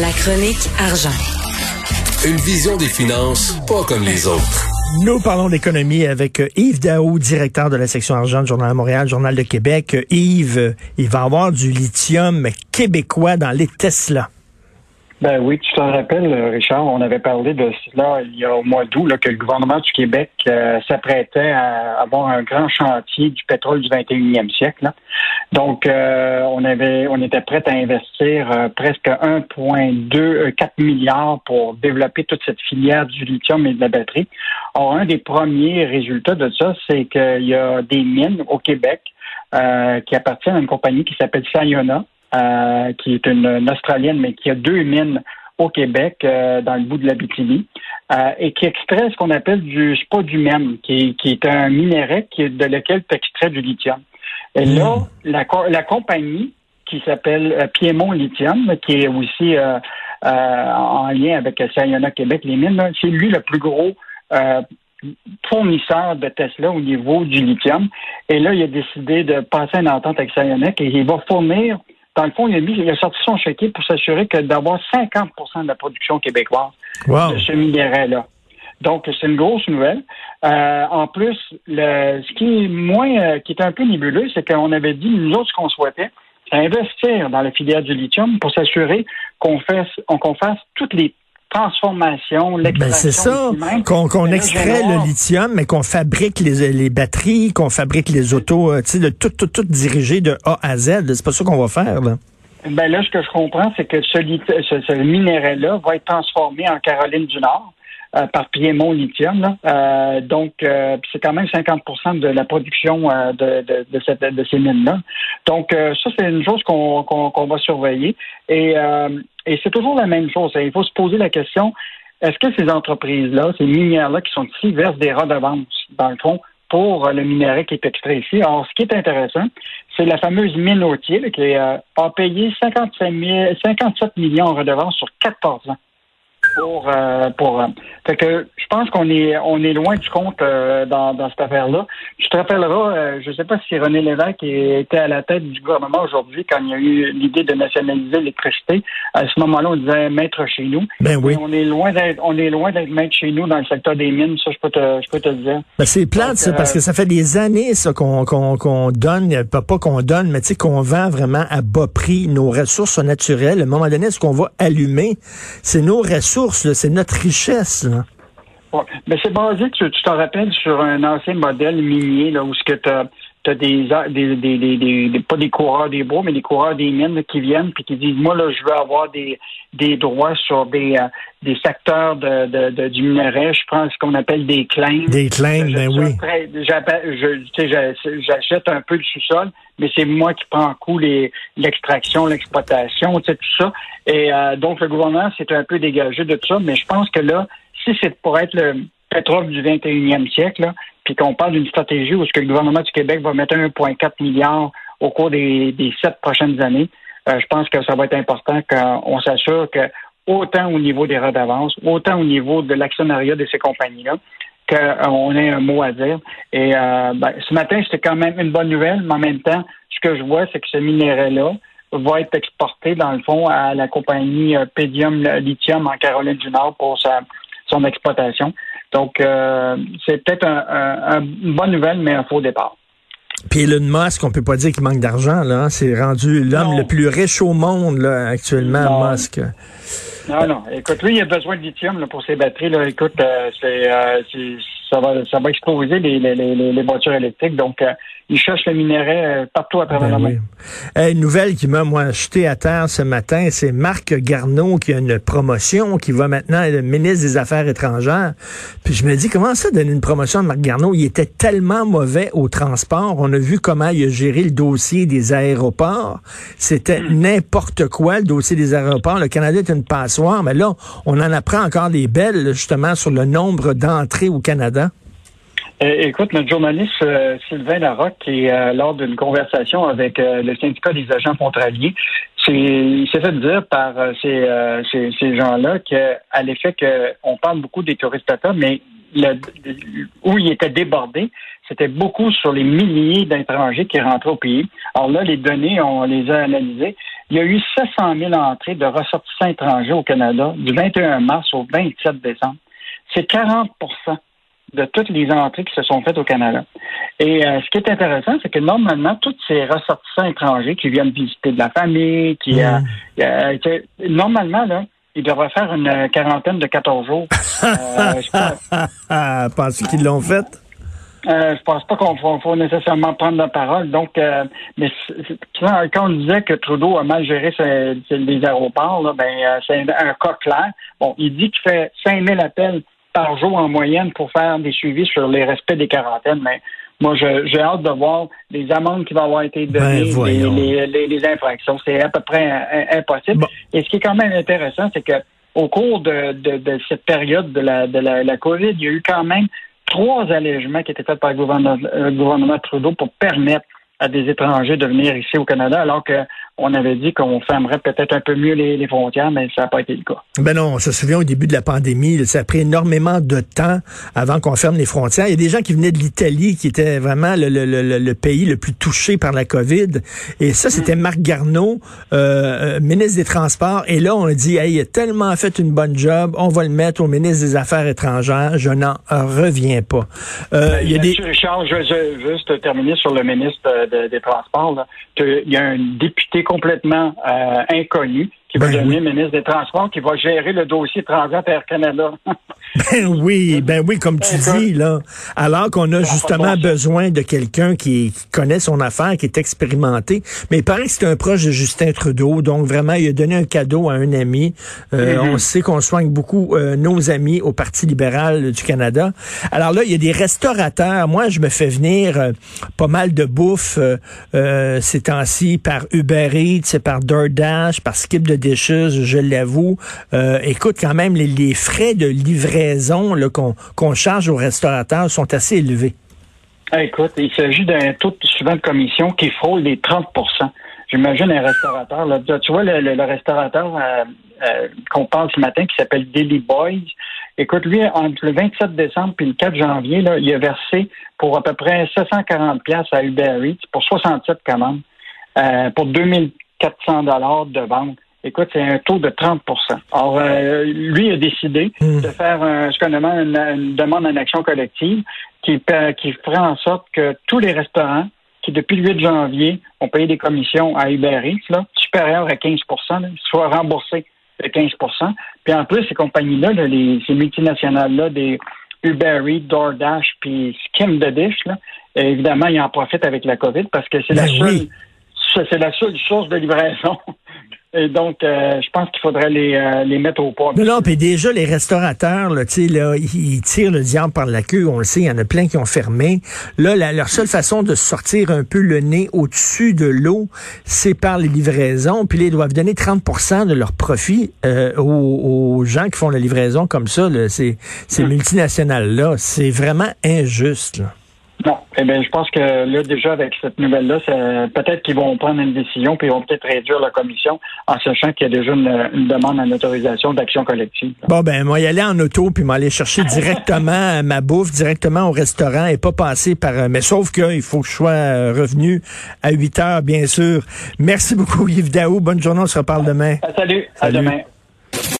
La chronique argent. Une vision des finances pas comme les autres. Nous parlons d'économie avec euh, Yves Daou, directeur de la section argent du Journal de Montréal, Journal de Québec. Euh, Yves, euh, il va y avoir du lithium québécois dans les Tesla. Ben oui, tu t'en rappelles, Richard, on avait parlé de cela il y a au mois d'août, que le gouvernement du Québec s'apprêtait à avoir un grand chantier du pétrole du 21e siècle. Donc, on avait, on était prêt à investir presque 1,2, 4 milliards pour développer toute cette filière du lithium et de la batterie. Or, un des premiers résultats de ça, c'est qu'il y a des mines au Québec euh, qui appartiennent à une compagnie qui s'appelle Sayona, euh, qui est une, Australienne, mais qui a deux mines au Québec, euh, dans le bout de la Bikini, et qui extrait ce qu'on appelle du pas du même, qui, est un minerai qui, de lequel tu extrais du lithium. Et là, hmm. la, la compagnie qui s'appelle Piémont Lithium, qui est aussi en lien avec Sayona Québec, les mines, c'est lui le plus gros euh, fournisseur de Tesla au niveau du lithium. Et là, il a décidé de passer une entente avec Sayonec et il va fournir, dans le fond, il a, mis, il a sorti son chéquier pour s'assurer que d'avoir 50% de la production québécoise de ce minerai-là. Donc, c'est une grosse nouvelle. Euh, en plus, le, ce qui est moins, euh, qui est un peu nébuleux, c'est qu'on avait dit, nous autres, ce qu'on souhaitait, c'est investir dans la filière du lithium pour s'assurer qu'on fasse, qu'on fasse toutes les transformation, ben c'est ça, qu'on extrait le lithium, mais qu'on fabrique les, les batteries, qu'on fabrique les autos, euh, tu sais, tout, tout, tout dirigé de A à Z. C'est pas ça qu'on va faire, là. Ben là, ce que je comprends, c'est que ce, ce, ce minerai-là va être transformé en Caroline du Nord. Euh, par Piémont Lithium. Euh, donc, euh, c'est quand même 50% de la production de, de, cette, de ces mines-là. Donc, ça, c'est une chose qu'on va surveiller. Et, et c'est toujours la même chose. Il faut se poser la question, est-ce que ces entreprises-là, ces minières-là qui sont ici, versent des redevances, dans le fond, pour le minerai qui est extrait ici? Alors, ce qui est intéressant, c'est la fameuse mine Autier qui a payé 55 57 millions en redevances sur 14 ans pour euh, pour euh, fait que je pense qu'on est on est loin du compte euh, dans, dans cette affaire-là. Je te rappellerai, je ne sais pas si René Lévesque était à la tête du gouvernement aujourd'hui quand il y a eu l'idée de nationaliser l'électricité. À ce moment-là, on disait maître chez nous. Ben oui. on est loin d'être on est loin d'être maître chez nous dans le secteur des mines. Ça, je peux te je peux te le dire. Ben, c'est plate ça, parce que ça fait des années ça qu'on qu'on qu'on donne, pas, pas qu'on donne, mais tu sais qu'on vend vraiment à bas prix nos ressources naturelles. À un moment donné, ce qu'on va allumer, c'est nos ressources c'est notre richesse. Mais c'est basé, tu t'en rappelles, sur un ancien modèle minier, là, où ce que tu as, des, des, pas des coureurs des bois, mais des coureurs des mines qui viennent puis qui disent Moi, là, je veux avoir des, des droits sur des, euh, des secteurs de, de, du minerai. Je prends ce qu'on appelle des claims. Des claims, ben oui. J'achète un peu le sous-sol, mais c'est moi qui prends en coup l'extraction, l'exploitation, tout ça. Et euh, donc, le gouvernement s'est un peu dégagé de tout ça, mais je pense que là, si c'est pour être le pétrole du 21e siècle, puis qu'on parle d'une stratégie où ce que le gouvernement du Québec va mettre 1,4 milliard au cours des, des sept prochaines années, euh, je pense que ça va être important qu'on s'assure que autant au niveau des redevances, autant au niveau de l'actionnariat de ces compagnies-là, qu'on ait un mot à dire. Et euh, ben, ce matin, c'était quand même une bonne nouvelle, mais en même temps, ce que je vois, c'est que ce minerai-là va être exporté, dans le fond, à la compagnie euh, Pedium Lithium en Caroline du Nord pour sa, son exploitation. Donc, euh, c'est peut-être un, une bonne nouvelle, mais un faux départ. Puis Elon Musk, on peut pas dire qu'il manque d'argent, là. Hein. C'est rendu l'homme le plus riche au monde, là, actuellement, Musk. Non, non. Écoute, lui, il a besoin de lithium là, pour ses batteries. Là. Écoute, euh, c'est, euh, ça va, ça va exploser les, les, les, les voitures électriques. Donc, euh, il cherche le minerai euh, partout à travers ben le monde. une nouvelle qui m'a, moi, jeté à terre ce matin, c'est Marc Garneau qui a une promotion, qui va maintenant être ministre des Affaires étrangères. Puis je me dis, comment ça donner une promotion à Marc Garneau? Il était tellement mauvais au transport. On a vu comment il a géré le dossier des aéroports. C'était hmm. n'importe quoi, le dossier des aéroports. Le Canada est une passoire, mais là, on en apprend encore des belles, justement, sur le nombre d'entrées au Canada. Euh, écoute, notre journaliste euh, Sylvain Larocque, qui euh, lors d'une conversation avec le syndicat des agents contraliers, il s'est fait dire par ces, ces, gens-là qu'à l'effet qu'on parle beaucoup des touristes mais où il était débordé, c'était beaucoup sur les milliers d'étrangers qui rentraient au pays. Alors là, les données, on les a analysées Il y a eu 700 000 entrées de ressortissants étrangers au Canada du 21 mars au 27 décembre. C'est 40 de toutes les entrées qui se sont faites au Canada. Et euh, ce qui est intéressant, c'est que normalement, tous ces ressortissants étrangers qui viennent visiter de la famille, qui euh, hmm. euh, normalement, là, ils devraient faire une quarantaine de 14 jours. euh, Penses qu'ils l'ont fait? Euh, je pense pas qu'on faut, nécessairement prendre la parole. Donc, euh, mais quand on disait que Trudeau a mal géré les aéroports, là, ben c'est un, cas clair. Bon, il dit qu'il fait 5000 appels par jour en moyenne pour faire des suivis sur les respects des quarantaines, mais moi, j'ai hâte de voir les amendes qui vont avoir été données, ben, les, infractions. C'est à peu près impossible. Et ce qui est quand même intéressant, c'est que au cours de, cette période de la, de la, COVID, il y a eu quand même trois allègements qui étaient faits par le gouvernement, le gouvernement Trudeau pour permettre à des étrangers de venir ici au Canada, alors qu'on avait dit qu'on fermerait peut-être un peu mieux les, frontières, mais ça n'a pas été le cas. Ben non, on se souvient au début de la pandémie, ça a pris énormément de temps avant qu'on ferme les frontières. Il y a des gens qui venaient de l'Italie, qui était vraiment le, pays le plus touché par la COVID. Et ça, c'était. Marc Garneau, euh, euh, ministre des Transports. Et là, on a dit, hey, il a tellement fait une bonne job, on va le mettre au ministre des Affaires étrangères. Je n'en reviens pas. Euh, il y a des... Richard, je veux juste terminer sur le ministre des Transports, qu'il y a un député complètement euh, inconnu qui va ben devenir ministre des Transports, qui va gérer le dossier Transat Air Canada. ben oui, ben oui, comme tu dis, là. Alors qu'on a justement besoin de quelqu'un qui, connaît son affaire, qui est expérimenté. Mais il paraît que c'est un proche de Justin Trudeau, donc vraiment, il a donné un cadeau à un ami. Euh, mm-hmm. On sait qu'on soigne beaucoup euh, nos amis au Parti libéral du Canada. Alors là, il y a des restaurateurs. Moi, je me fais venir euh, pas mal de bouffe ces temps-ci par Uber Eats, par DoorDash, par Skip de je l'avoue. Euh, écoute, quand même, les, frais de livraison qu'on charge aux restaurateurs sont assez élevés. Ah, écoute, il s'agit d'un taux souvent de commission qui frôle les 30% J'imagine un restaurateur. Tu vois, le, restaurateur euh, euh, qu'on parle ce matin qui s'appelle Daily Boys. Écoute, lui, entre le 27 décembre et le 4 janvier, là, il a versé pour à peu près 740 pièces à Uber Eats pour 67 commandes, pour 2400 dollars de vente. Écoute, c'est un taux de 30% Alors, euh, lui a décidé hmm. de faire un, ce qu'on appelle une, demande en action collective qui, qui ferait en sorte que tous les restaurants qui, depuis le 8 janvier, ont payé des commissions à Uber Eats, là, supérieures à 15% soient remboursés de 15% Puis en plus, ces compagnies-là, les, ces multinationales-là, des Uber Eats, DoorDash, puis Skim the Dish, là, évidemment, ils en profitent avec la COVID parce que c'est la ben seule c'est la seule source de livraison et donc, euh, je pense qu'il faudrait les, euh, les mettre au point. Non, non, puis déjà, les restaurateurs, là, là, ils tirent le diable par la queue, on le sait, il y en a plein qui ont fermé. Là, leur seule façon de sortir un peu le nez au-dessus de l'eau, c'est par les livraisons. Puis ils doivent donner 30% de leur profit euh, aux, gens qui font la livraison comme ça, là, ces, ces hum. multinationales-là. C'est vraiment injuste. Là. Non. Eh bien, je pense que là, déjà, avec cette nouvelle-là, peut-être qu'ils vont prendre une décision, puis ils vont peut-être réduire la commission en sachant qu'il y a déjà une, demande en autorisation d'action collective. Bon, ben, moi, y aller en auto, puis m'aller chercher directement ma bouffe, directement au restaurant et pas passer par... Euh, mais sauf qu'il faut que je sois euh, revenu à 8 heures, bien sûr. Merci beaucoup, Yves Daou. Bonne journée, on se reparle demain. Salut. À demain.